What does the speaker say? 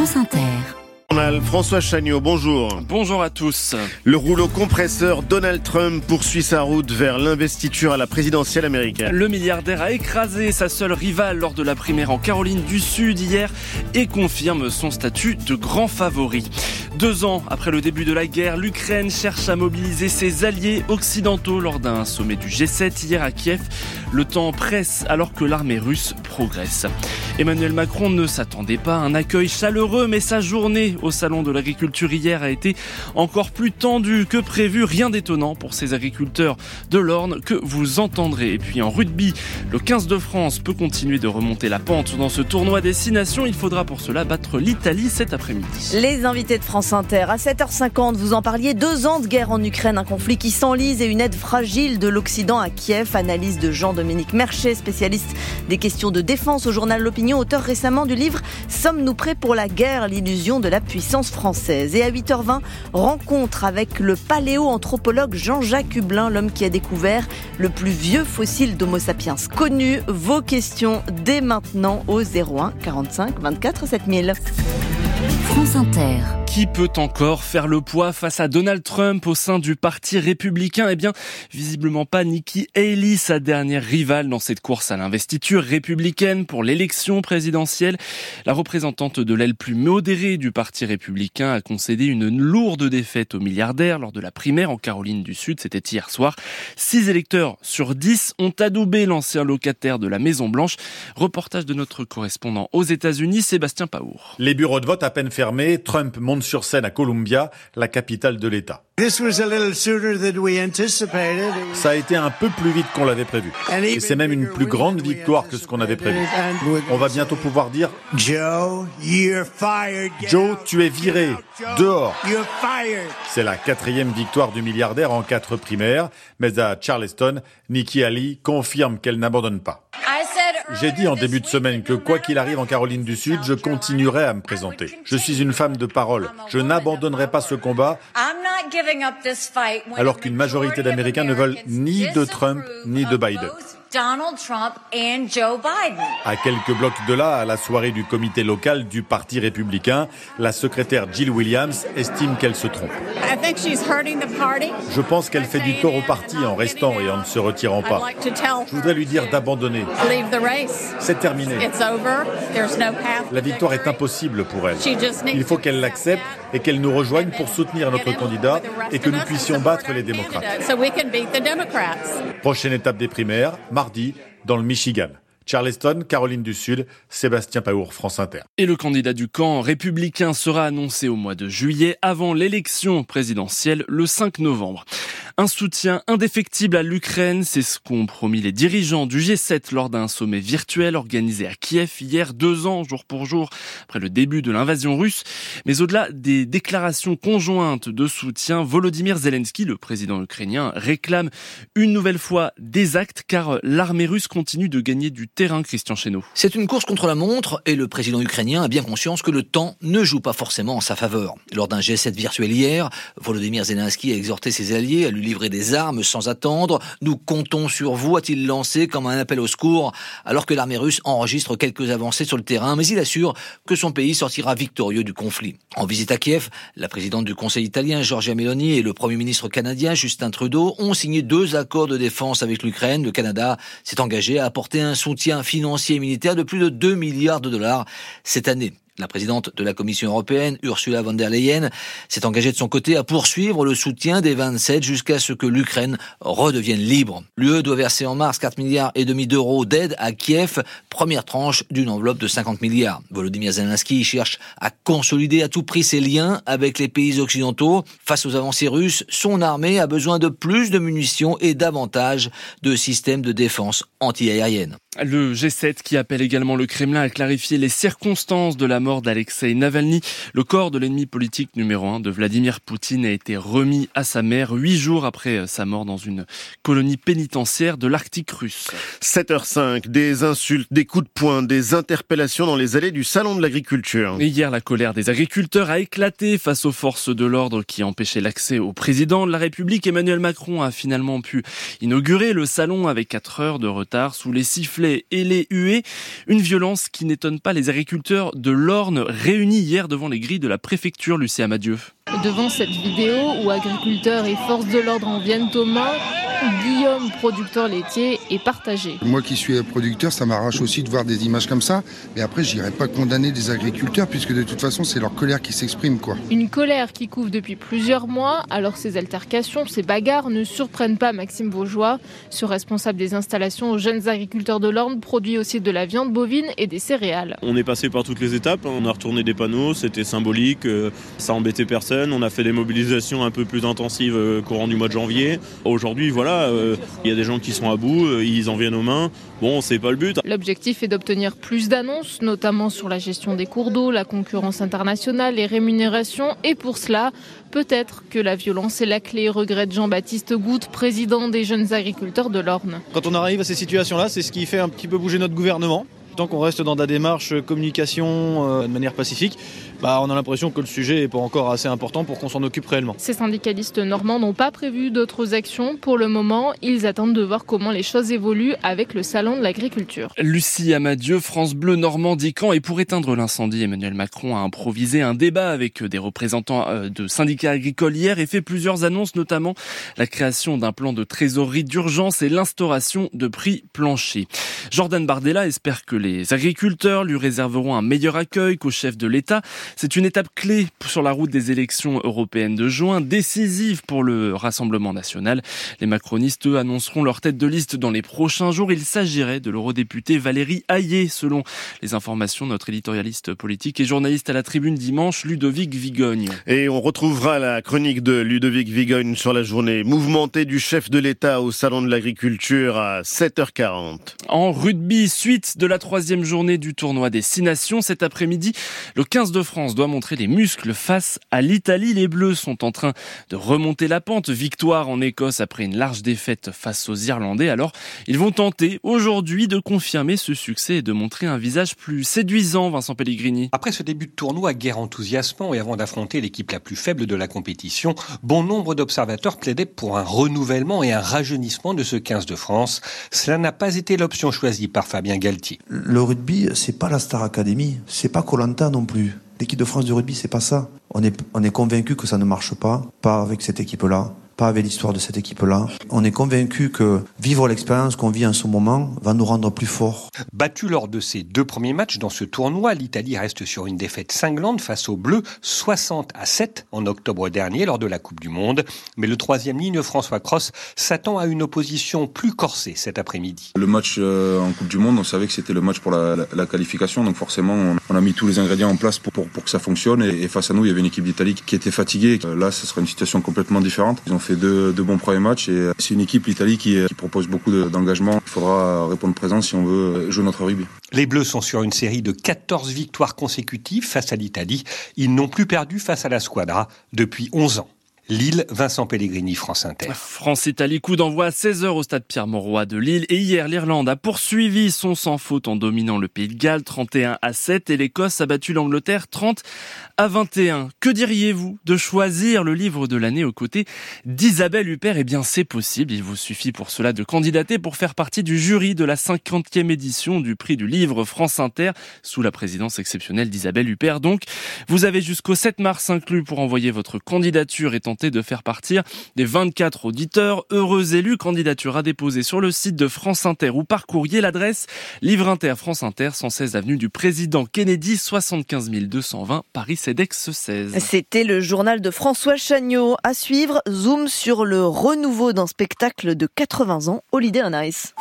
France Inter. François Chagnot, bonjour. Bonjour à tous. Le rouleau compresseur Donald Trump poursuit sa route vers l'investiture à la présidentielle américaine. Le milliardaire a écrasé sa seule rivale lors de la primaire en Caroline du Sud hier et confirme son statut de grand favori. Deux ans après le début de la guerre, l'Ukraine cherche à mobiliser ses alliés occidentaux lors d'un sommet du G7 hier à Kiev. Le temps presse alors que l'armée russe progresse. Emmanuel Macron ne s'attendait pas à un accueil chaleureux, mais sa journée au Salon de l'agriculture hier a été encore plus tendue que prévu. Rien d'étonnant pour ces agriculteurs de l'Orne que vous entendrez. Et puis en rugby, le 15 de France peut continuer de remonter la pente dans ce tournoi destination. Il faudra pour cela battre l'Italie cet après-midi. Les invités de France Inter, à 7h50, vous en parliez, deux ans de guerre en Ukraine, un conflit qui s'enlise et une aide fragile de l'Occident à Kiev. Analyse de Jean-Dominique Merchet, spécialiste des questions de défense au journal L'Opinion, auteur récemment du livre Sommes-nous prêts pour la guerre L'illusion de la puissance française? Et à 8h20, rencontre avec le paléoanthropologue Jean-Jacques Hublin, l'homme qui a découvert le plus vieux fossile d'Homo sapiens connu. Vos questions dès maintenant au 01 45 24 7000. France Inter. Qui peut encore faire le poids face à Donald Trump au sein du Parti républicain? Eh bien, visiblement pas Nikki Haley, sa dernière rivale dans cette course à l'investiture républicaine pour l'élection présidentielle. La représentante de l'aile plus modérée du Parti républicain a concédé une lourde défaite aux milliardaires lors de la primaire en Caroline du Sud. C'était hier soir. Six électeurs sur dix ont adoubé l'ancien locataire de la Maison Blanche. Reportage de notre correspondant aux États-Unis, Sébastien Paour. Les bureaux de vote à peine fermés, Trump monte sur scène à Columbia, la capitale de l'État. Ça a été un peu plus vite qu'on l'avait prévu. Et c'est même une plus grande victoire que ce qu'on avait prévu. On va bientôt pouvoir dire Joe, tu es viré, dehors. C'est la quatrième victoire du milliardaire en quatre primaires, mais à Charleston, Nikki Haley confirme qu'elle n'abandonne pas. J'ai dit en début de semaine que quoi qu'il arrive en Caroline du Sud, je continuerai à me présenter. Je suis une femme de parole. Je n'abandonnerai pas ce combat alors qu'une majorité d'Américains ne veulent ni de Trump ni de Biden. Donald Trump et Joe Biden. À quelques blocs de là, à la soirée du comité local du Parti républicain, la secrétaire Jill Williams estime qu'elle se trompe. Je pense qu'elle fait du tort au parti en restant et en ne se retirant pas. Je voudrais lui dire d'abandonner. C'est terminé. La victoire est impossible pour elle. Il faut qu'elle l'accepte et qu'elle nous rejoigne pour soutenir notre candidat et que nous puissions battre les démocrates. Prochaine étape des primaires, mardi, dans le Michigan. Charleston, Caroline du Sud, Sébastien Paour, France Inter. Et le candidat du camp républicain sera annoncé au mois de juillet avant l'élection présidentielle le 5 novembre. Un soutien indéfectible à l'Ukraine, c'est ce qu'ont promis les dirigeants du G7 lors d'un sommet virtuel organisé à Kiev hier, deux ans jour pour jour après le début de l'invasion russe. Mais au-delà des déclarations conjointes de soutien, Volodymyr Zelensky, le président ukrainien, réclame une nouvelle fois des actes car l'armée russe continue de gagner du terrain, Christian Chesneau. C'est une course contre la montre et le président ukrainien a bien conscience que le temps ne joue pas forcément en sa faveur. Lors d'un G7 virtuel hier, Volodymyr Zelensky a exhorté ses alliés à lui livrer des armes sans attendre. Nous comptons sur vous, a-t-il lancé comme un appel au secours, alors que l'armée russe enregistre quelques avancées sur le terrain, mais il assure que son pays sortira victorieux du conflit. En visite à Kiev, la présidente du Conseil italien, Giorgia Meloni, et le Premier ministre canadien, Justin Trudeau, ont signé deux accords de défense avec l'Ukraine. Le Canada s'est engagé à apporter un soutien financier et militaire de plus de 2 milliards de dollars cette année. La présidente de la Commission européenne, Ursula von der Leyen, s'est engagée de son côté à poursuivre le soutien des 27 jusqu'à ce que l'Ukraine redevienne libre. L'UE doit verser en mars 4 milliards et demi d'euros d'aide à Kiev, première tranche d'une enveloppe de 50 milliards. Volodymyr Zelensky cherche à consolider à tout prix ses liens avec les pays occidentaux. Face aux avancées russes, son armée a besoin de plus de munitions et davantage de systèmes de défense antiaérienne. Le G7 qui appelle également le Kremlin à clarifier les circonstances de la mort d'Alexei Navalny. Le corps de l'ennemi politique numéro un de Vladimir Poutine a été remis à sa mère huit jours après sa mort dans une colonie pénitentiaire de l'Arctique russe. 7h05, des insultes, des coups de poing, des interpellations dans les allées du Salon de l'agriculture. hier, la colère des agriculteurs a éclaté face aux forces de l'ordre qui empêchaient l'accès au président de la République. Emmanuel Macron a finalement pu inaugurer le salon avec 4 heures de retard sous les sifflets et les huées. Une violence qui n'étonne pas les agriculteurs de l'ordre l'Orne réunis hier devant les grilles de la préfecture, Lucie Amadieu. Devant cette vidéo où agriculteurs et forces de l'ordre en viennent aux mains, Guillaume, producteur laitier, est partagé. Moi qui suis producteur, ça m'arrache aussi de voir des images comme ça. Mais après, je n'irai pas condamner des agriculteurs puisque de toute façon, c'est leur colère qui s'exprime. quoi. Une colère qui couvre depuis plusieurs mois. Alors ces altercations, ces bagarres ne surprennent pas Maxime Vaugeois. Ce responsable des installations aux jeunes agriculteurs de l'Orne produit aussi de la viande bovine et des céréales. On est passé par toutes les étapes. On a retourné des panneaux, c'était symbolique. Euh, ça embêtait personne. On a fait des mobilisations un peu plus intensives euh, courant du mois de janvier. Aujourd'hui, voilà il euh, y a des gens qui sont à bout, euh, ils en viennent aux mains. Bon, c'est pas le but. L'objectif est d'obtenir plus d'annonces, notamment sur la gestion des cours d'eau, la concurrence internationale, les rémunérations. Et pour cela, peut-être que la violence est la clé, regrette Jean-Baptiste Goutte, président des jeunes agriculteurs de l'Orne. Quand on arrive à ces situations-là, c'est ce qui fait un petit peu bouger notre gouvernement. Tant qu'on reste dans la démarche communication euh, de manière pacifique, bah, on a l'impression que le sujet n'est pas encore assez important pour qu'on s'en occupe réellement. Ces syndicalistes normands n'ont pas prévu d'autres actions pour le moment. Ils attendent de voir comment les choses évoluent avec le salon de l'agriculture. Lucie Amadieu, France Bleu Normandie Camp. Et pour éteindre l'incendie, Emmanuel Macron a improvisé un débat avec des représentants euh, de syndicats agricoles hier et fait plusieurs annonces, notamment la création d'un plan de trésorerie d'urgence et l'instauration de prix planchers. Jordan Bardella espère que les agriculteurs lui réserveront un meilleur accueil qu'au chef de l'État. C'est une étape clé sur la route des élections européennes de juin, décisive pour le Rassemblement national. Les macronistes, eux, annonceront leur tête de liste dans les prochains jours. Il s'agirait de l'eurodéputée Valérie Hayé, selon les informations de notre éditorialiste politique et journaliste à la tribune dimanche, Ludovic Vigogne. Et on retrouvera la chronique de Ludovic Vigogne sur la journée mouvementée du chef de l'État au Salon de l'Agriculture à 7h40. En rugby, suite de la troisième journée du tournoi des Six Nations, cet après-midi, le 15 de France doit montrer les muscles face à l'Italie. Les Bleus sont en train de remonter la pente. Victoire en Écosse après une large défaite face aux Irlandais. Alors, ils vont tenter aujourd'hui de confirmer ce succès et de montrer un visage plus séduisant, Vincent Pellegrini. Après ce début de tournoi guerre enthousiasmant et avant d'affronter l'équipe la plus faible de la compétition, bon nombre d'observateurs plaidaient pour un renouvellement et un rajeunissement de ce 15 de France. Cela n'a pas été l'option choisie par Fabien Galtier. Le rugby, c'est pas la Star Academy, c'est pas Colanta non plus. L'équipe de France du rugby, c'est pas ça. On est, on est convaincu que ça ne marche pas, pas avec cette équipe-là pas avec l'histoire de cette équipe-là. On est convaincu que vivre l'expérience qu'on vit en ce moment va nous rendre plus forts. Battu lors de ses deux premiers matchs dans ce tournoi, l'Italie reste sur une défaite cinglante face aux Bleus, 60 à 7 en octobre dernier lors de la Coupe du Monde. Mais le troisième ligne, François Cross, s'attend à une opposition plus corsée cet après-midi. Le match euh, en Coupe du Monde, on savait que c'était le match pour la, qualification, donc forcément on a mis tous les ingrédients en place pour, pour, que ça fonctionne. Et, face à nous, il y avait une équipe d'Italie qui était fatiguée. Là, ce sera une situation complètement différente. Ils ont fait de, bons premiers matchs et c'est une équipe, l'Italie, qui, propose beaucoup d'engagement. Il faudra répondre présent si on veut jouer notre rugby. Les Bleus sont sur une série de 14 victoires consécutives face à l'Italie. Ils n'ont plus perdu face à la Squadra depuis 11 ans. Lille, Vincent Pellegrini, France Inter. France-Italie, coup d'envoi à 16h au stade Pierre-Mauroy de Lille. Et hier, l'Irlande a poursuivi son sans faute en dominant le Pays de Galles 31 à 7 et l'Écosse a battu l'Angleterre 30 à 21. Que diriez-vous de choisir le livre de l'année aux côtés d'Isabelle Huppert? Eh bien, c'est possible. Il vous suffit pour cela de candidater pour faire partie du jury de la 50e édition du prix du livre France Inter sous la présidence exceptionnelle d'Isabelle Huppert. Donc, vous avez jusqu'au 7 mars inclus pour envoyer votre candidature et de faire partir des 24 auditeurs heureux élus. Candidature à déposer sur le site de France Inter ou par courrier. L'adresse Livre Inter France Inter 116 avenue du Président Kennedy 75 220 Paris CEDEX 16. C'était le journal de François Chagnot. À suivre, zoom sur le renouveau d'un spectacle de 80 ans, Holiday on Ice.